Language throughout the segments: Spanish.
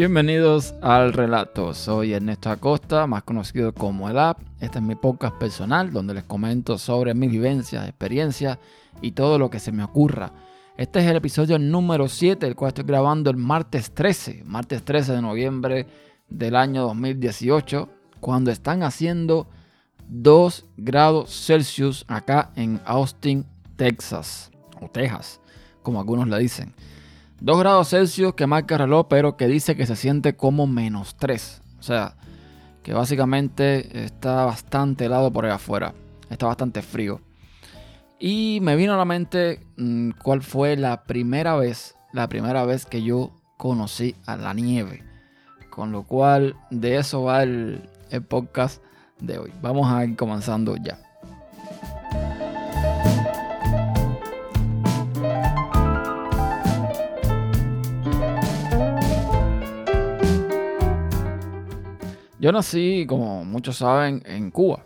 Bienvenidos al relato, soy Ernesto Acosta, más conocido como el App. Este es mi podcast personal donde les comento sobre mis vivencias, experiencias y todo lo que se me ocurra. Este es el episodio número 7, el cual estoy grabando el martes 13, martes 13 de noviembre del año 2018, cuando están haciendo 2 grados Celsius acá en Austin, Texas, o Texas, como algunos le dicen. 2 grados Celsius que marca el reloj, pero que dice que se siente como menos 3. O sea, que básicamente está bastante helado por ahí afuera. Está bastante frío. Y me vino a la mente mm, cuál fue la primera vez, la primera vez que yo conocí a la nieve. Con lo cual, de eso va el podcast de hoy. Vamos a ir comenzando ya. Yo nací, como muchos saben, en Cuba.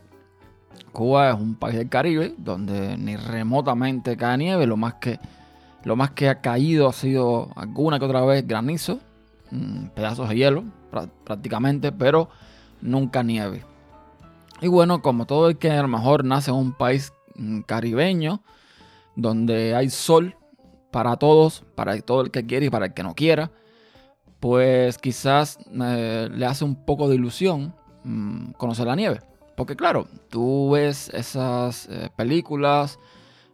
Cuba es un país del Caribe donde ni remotamente cae nieve. Lo más que, lo más que ha caído ha sido alguna que otra vez granizo, mm, pedazos de hielo prácticamente, pero nunca nieve. Y bueno, como todo el que a lo mejor nace en un país mm, caribeño, donde hay sol para todos, para todo el que quiere y para el que no quiera, pues quizás eh, le hace un poco de ilusión mm, conocer la nieve. Porque claro, tú ves esas eh, películas,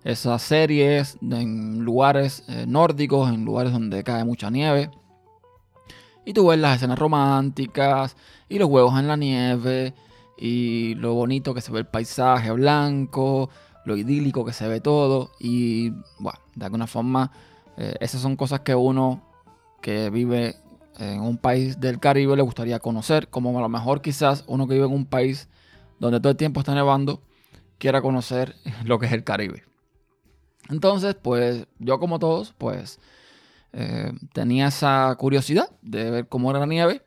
esas series en lugares eh, nórdicos, en lugares donde cae mucha nieve. Y tú ves las escenas románticas y los juegos en la nieve y lo bonito que se ve el paisaje blanco, lo idílico que se ve todo. Y bueno, de alguna forma, esas son cosas que uno que vive en un país del Caribe le gustaría conocer, como a lo mejor quizás uno que vive en un país donde todo el tiempo está nevando quiera conocer lo que es el Caribe. Entonces, pues yo como todos, pues eh, tenía esa curiosidad de ver cómo era la nieve,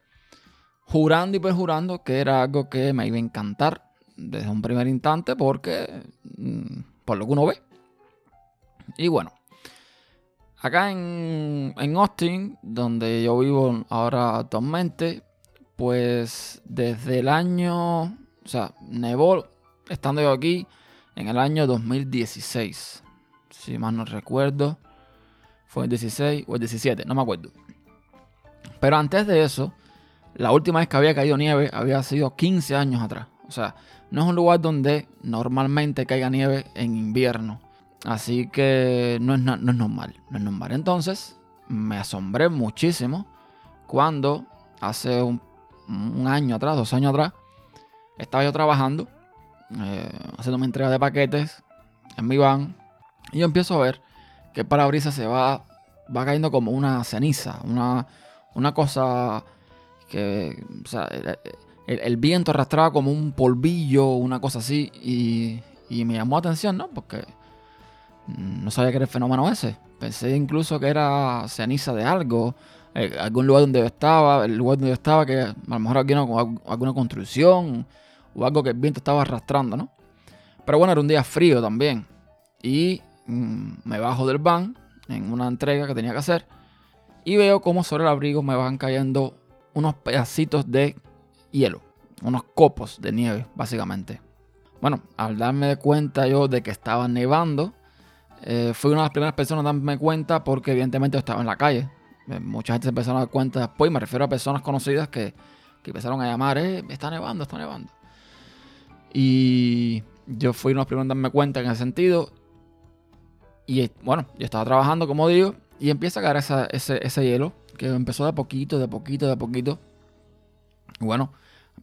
jurando y perjurando que era algo que me iba a encantar desde un primer instante porque mm, por lo que uno ve. Y bueno, Acá en, Austin, donde yo vivo ahora actualmente, pues desde el año, o sea, nevó estando yo aquí en el año 2016. Si mal no recuerdo, fue el 16 o el 17, no me acuerdo. Pero antes de eso, la última vez que había caído nieve había sido 15 años atrás. O sea, no es un lugar donde normalmente caiga nieve en invierno. Así que no es, normal, no es normal. Entonces me asombré muchísimo cuando hace un, año atrás, dos años atrás, estaba yo trabajando, eh, haciendo mi entrega de paquetes en mi van, y yo empiezo a ver que el parabrisas se va, va cayendo como una ceniza, una, una cosa que, o sea, el, viento arrastraba como un polvillo, una cosa así, y, y me llamó la atención, ¿no? Porque no sabía que era el fenómeno ese. Pensé incluso que era ceniza de algo, eh, algún lugar donde estaba, el lugar donde estaba, que a lo mejor alguna, alguna construcción o algo que el viento estaba arrastrando, ¿no? Pero bueno, era un día frío también. Y mm, me bajo del van en una entrega que tenía que hacer y veo como sobre el abrigo me van cayendo unos pedacitos de hielo, unos copos de nieve, básicamente. Bueno, al darme cuenta yo de que estaba nevando, eh, fui una de las primeras personas a darme cuenta porque evidentemente yo estaba en la calle. Eh, mucha gente se empezó a dar cuenta después, me refiero a personas conocidas que, empezaron a llamar, eh, está nevando, está nevando. Y yo fui uno de los primeros a darme cuenta en ese sentido. Y bueno, yo estaba trabajando, como digo, y empieza a caer ese, hielo, que empezó de poquito, de poquito, de poquito. Y bueno,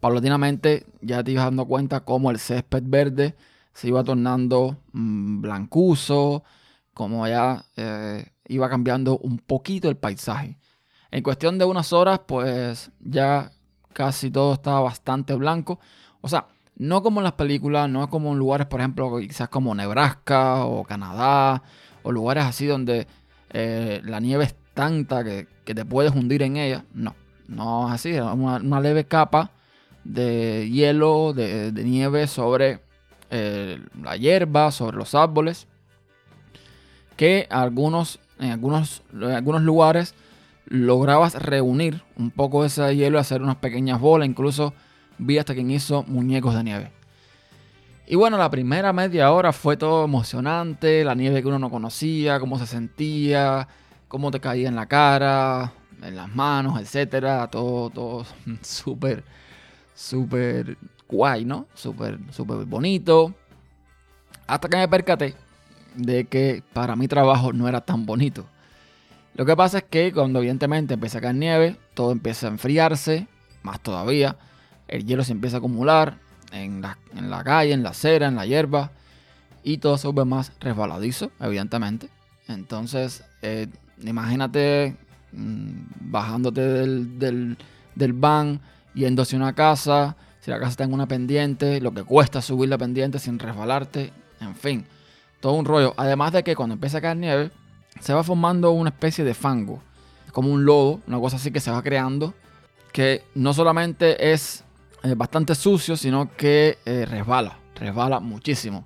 paulatinamente ya te ibas dando cuenta cómo el césped verde se iba tornando mm, blancuzo, como ya eh, iba cambiando un poquito el paisaje. En cuestión de unas horas, pues ya casi todo estaba bastante blanco. O sea, no como en las películas, no como en lugares, por ejemplo, quizás como Nebraska o Canadá, o lugares así donde eh, la nieve es tanta que, te puedes hundir en ella. No, no es así, es una, leve capa de hielo, de nieve sobre eh, la hierba, sobre los árboles, que algunos, en, algunos, en algunos lugares lograbas reunir un poco de ese hielo y hacer unas pequeñas bolas. Incluso vi hasta quien hizo muñecos de nieve. Y bueno, la primera media hora fue todo emocionante, la nieve que uno no conocía, cómo se sentía, cómo te caía en la cara, en las manos, etcétera, todo, todo súper, súper guay, ¿no? Súper, súper bonito. Hasta que me percaté de que para mi trabajo no era tan bonito. Lo que pasa es que cuando evidentemente empieza a caer nieve, todo empieza a enfriarse, más todavía, el hielo se empieza a acumular en la, en calle, en la acera, en la hierba, y todo se vuelve más resbaladizo, evidentemente. Entonces, eh, imagínate mm, bajándote del, del, del van, yendo hacia una casa, si la casa está en una pendiente, lo que cuesta subir la pendiente sin resbalarte, en fin, todo un rollo. Además de que cuando empieza a caer nieve, se va formando una especie de fango, como un lodo, una cosa así que se va creando, que no solamente es eh, bastante sucio, sino que eh, resbala, resbala muchísimo.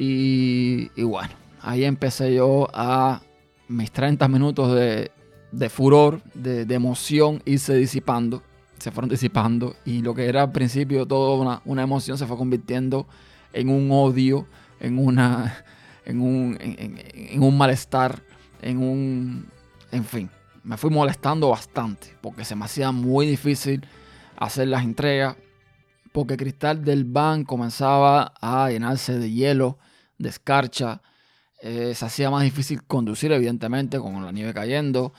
Y, bueno, ahí empecé yo a mis 30 minutos de, furor, de, emoción, irse disipando, se fueron disipando y lo que era al principio toda una, emoción se fue convirtiendo en un odio, en una... En un, en un malestar, en un... En fin, me fui molestando bastante porque se me hacía muy difícil hacer las entregas porque el cristal del van comenzaba a llenarse de hielo, de escarcha. Eh, se hacía más difícil conducir, evidentemente, con la nieve cayendo.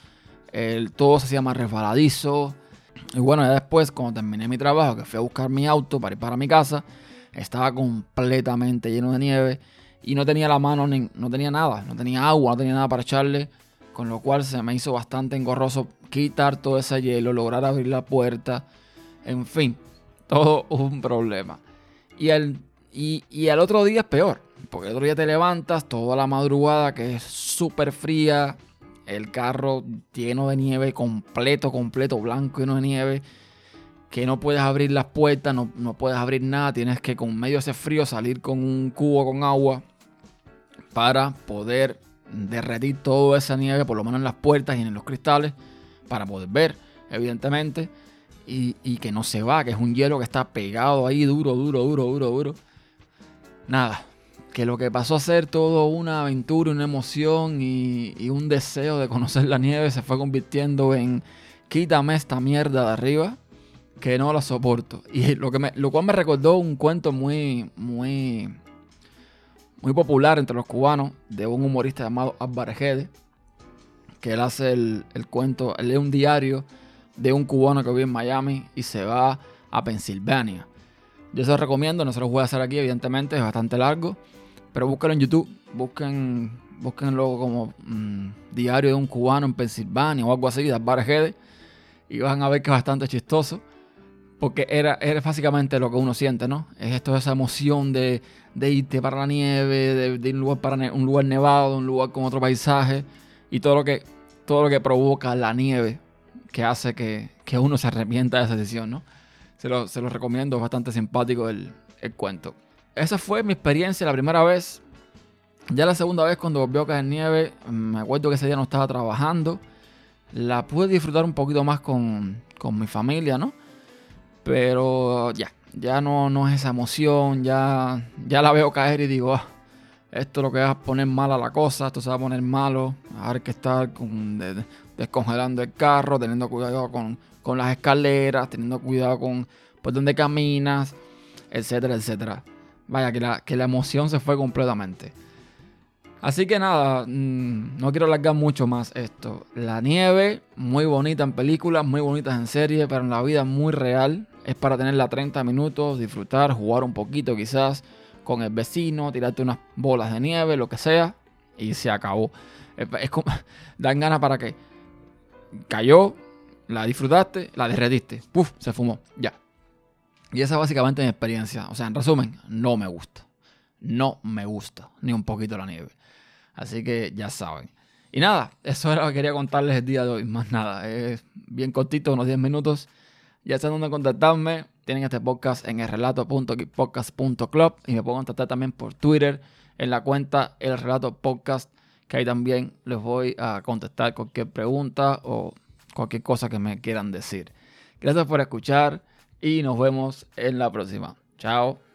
Todo se hacía más resbaladizo. Y bueno, ya después, cuando terminé mi trabajo, que fui a buscar mi auto para ir para mi casa, estaba completamente lleno de nieve y no tenía la mano, ni, no tenía nada, no tenía agua, no tenía nada para echarle, con lo cual se me hizo bastante engorroso quitar todo ese hielo, lograr abrir la puerta, en fin, todo un problema. Y el, y, y otro día es peor, porque el otro día te levantas toda la madrugada que es súper fría, el carro lleno de nieve, completo, completo, blanco, lleno de nieve, que no puedes abrir las puertas, no, no puedes abrir nada, tienes que con medio ese frío salir con un cubo con agua para poder derretir toda esa nieve, por lo menos en las puertas y en los cristales, para poder ver, evidentemente y, que no se va, que es un hielo que está pegado ahí duro, duro, duro, duro, duro. Nada, que lo que pasó a ser todo una aventura, una emoción y, un deseo de conocer la nieve se fue convirtiendo en quítame esta mierda de arriba que no la soporto. Y lo, que me, lo cual me recordó un cuento muy, muy, muy popular entre los cubanos de un humorista llamado Álvarez que él hace el, el cuento, él lee un diario de un cubano que vive en Miami y se va a Pensilvania. Yo se lo recomiendo, no se los voy a hacer aquí, evidentemente, es bastante largo, pero búsquenlo en YouTube, busquen, búsquenlo como mm, diario de un cubano en Pensilvania o algo así, de Alvarez y van a ver que es bastante chistoso, porque era, era básicamente lo que uno siente, ¿no? Es esto, esa emoción de, de irte para la nieve, de, de, un, lugar para un lugar nevado, un lugar con otro paisaje, y todo lo que, todo lo que provoca la nieve que hace que, uno se arrepienta de esa decisión, ¿no? Se lo, se lo recomiendo, es bastante simpático el, el, cuento. Esa fue mi experiencia la primera vez. Ya la segunda vez cuando volvió a caer nieve, me acuerdo que ese día no estaba trabajando. La pude disfrutar un poquito más con, con mi familia, ¿no? Pero ya, ya no, no es esa emoción, ya, ya la veo caer y digo, ah, esto lo que va a poner mala la cosa, esto se va a poner malo, a ver que estar con, descongelando el carro, teniendo cuidado con, las escaleras, teniendo cuidado con por dónde caminas, etcétera, etcétera. Vaya, que la, que la emoción se fue completamente. Así que nada, mm, no quiero alargar mucho más esto. La nieve, muy bonita en películas, muy bonitas en series, pero en la vida muy real. Es para tenerla 30 minutos, disfrutar, jugar un poquito quizás con el vecino, tirarte unas bolas de nieve, lo que sea, y se acabó. Es como, dan ganas para que cayó, la disfrutaste, la derretiste, puf, se fumó, ya. Y esa es básicamente mi experiencia. O sea, en resumen, no me gusta. No me gusta ni un poquito la nieve. Así que ya saben. Y nada, eso era lo que quería contarles el día de hoy. Más nada, es bien cortito, unos 10 minutos. Ya saben dónde contactarme. Tienen este podcast en el relato.podcast.club y me pueden contactar también por Twitter en la cuenta El Relato Podcast que ahí también les voy a contestar cualquier pregunta o cualquier cosa que me quieran decir. Gracias por escuchar y nos vemos en la próxima. Chao.